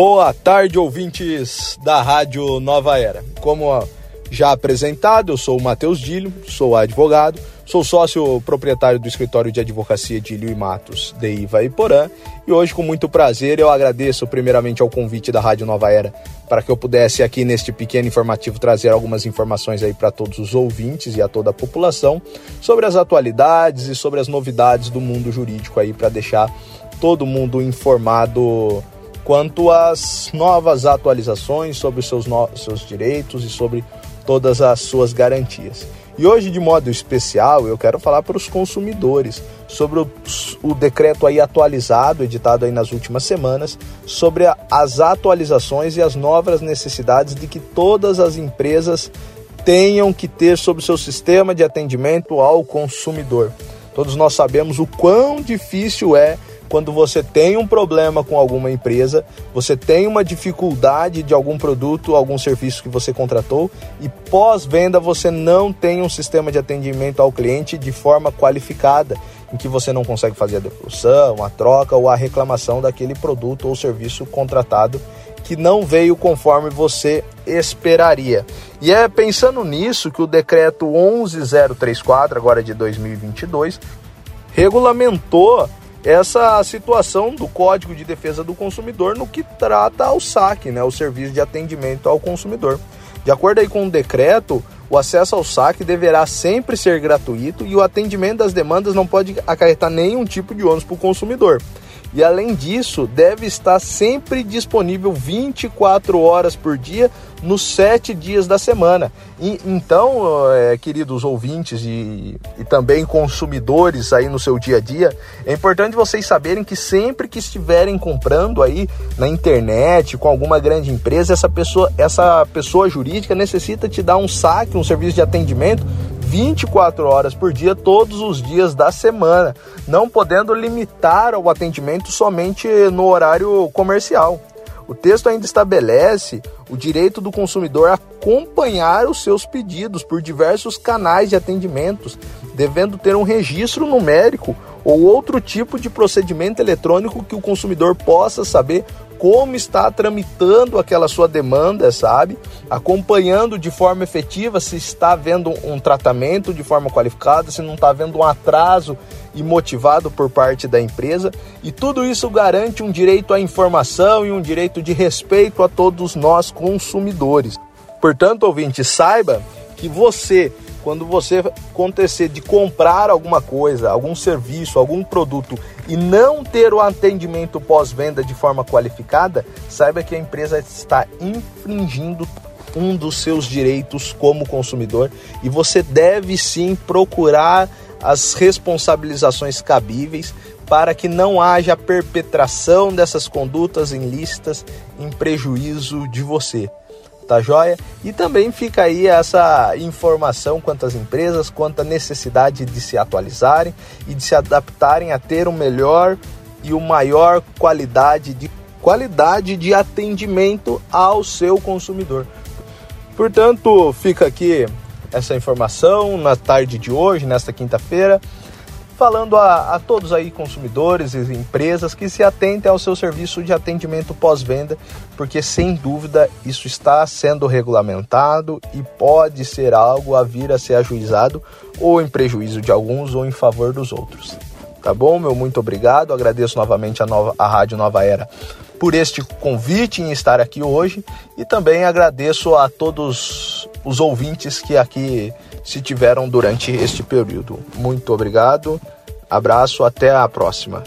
Boa tarde, ouvintes da Rádio Nova Era. Como já apresentado, eu sou o Matheus Dílio, sou advogado, sou sócio proprietário do escritório de advocacia Dílio e Matos de Iva e Porã e hoje, com muito prazer, eu agradeço primeiramente ao convite da Rádio Nova Era para que eu pudesse aqui neste pequeno informativo trazer algumas informações aí para todos os ouvintes e a toda a população sobre as atualidades e sobre as novidades do mundo jurídico aí para deixar todo mundo informado quanto às novas atualizações sobre seus, no... seus direitos e sobre todas as suas garantias. E hoje, de modo especial, eu quero falar para os consumidores sobre o, o, decreto aí atualizado, editado aí nas últimas semanas, sobre a, as atualizações e as novas necessidades de que todas as empresas tenham que ter sobre o seu sistema de atendimento ao consumidor. Todos nós sabemos o quão difícil é quando você tem um problema com alguma empresa, você tem uma dificuldade de algum produto, algum serviço que você contratou e pós-venda você não tem um sistema de atendimento ao cliente de forma qualificada, em que você não consegue fazer a devolução, a troca ou a reclamação daquele produto ou serviço contratado que não veio conforme você esperaria. E é pensando nisso que o decreto 11034, agora de 2022, regulamentou essa situação do Código de Defesa do Consumidor no que trata ao SAC, né, o Serviço de Atendimento ao Consumidor. De acordo aí com o decreto, o acesso ao SAC deverá sempre ser gratuito e o atendimento das demandas não pode acarretar nenhum tipo de ônus para o consumidor. E além disso, deve estar sempre disponível 24 horas por dia nos sete dias da semana. E, então, é, queridos ouvintes e, e também consumidores aí no seu dia a dia, é importante vocês saberem que sempre que estiverem comprando aí na internet com alguma grande empresa, essa pessoa, essa pessoa jurídica necessita te dar um saque, um serviço de atendimento 24 horas por dia, todos os dias da semana, não podendo limitar o atendimento somente no horário comercial. O texto ainda estabelece o direito do consumidor a acompanhar os seus pedidos por diversos canais de atendimentos, devendo ter um registro numérico ou outro tipo de procedimento eletrônico que o consumidor possa saber como está tramitando aquela sua demanda, sabe? Acompanhando de forma efetiva se está havendo um tratamento de forma qualificada, se não está havendo um atraso e motivado por parte da empresa. E tudo isso garante um direito à informação e um direito de respeito a todos nós consumidores. Portanto, ouvinte, saiba que você quando você acontecer de comprar alguma coisa, algum serviço, algum produto e não ter o atendimento pós-venda de forma qualificada, saiba que a empresa está infringindo um dos seus direitos como consumidor e você deve sim procurar as responsabilizações cabíveis para que não haja perpetração dessas condutas ilícitas em prejuízo de você tá joia? E também fica aí essa informação quanto às empresas, quanto à necessidade de se atualizarem e de se adaptarem a ter um melhor e uma maior qualidade de qualidade de atendimento ao seu consumidor. Portanto, fica aqui essa informação na tarde de hoje, nesta quinta-feira falando a, a, todos aí consumidores e empresas que se atentem ao seu serviço de atendimento pós-venda, porque sem dúvida isso está sendo regulamentado e pode ser algo a vir a ser ajuizado ou em prejuízo de alguns ou em favor dos outros. Tá bom? Meu muito obrigado. Agradeço novamente a, nova, a Rádio Nova Era por este convite em estar aqui hoje e também agradeço a todos os ouvintes que aqui se tiveram durante este período. Muito obrigado, abraço, até a próxima.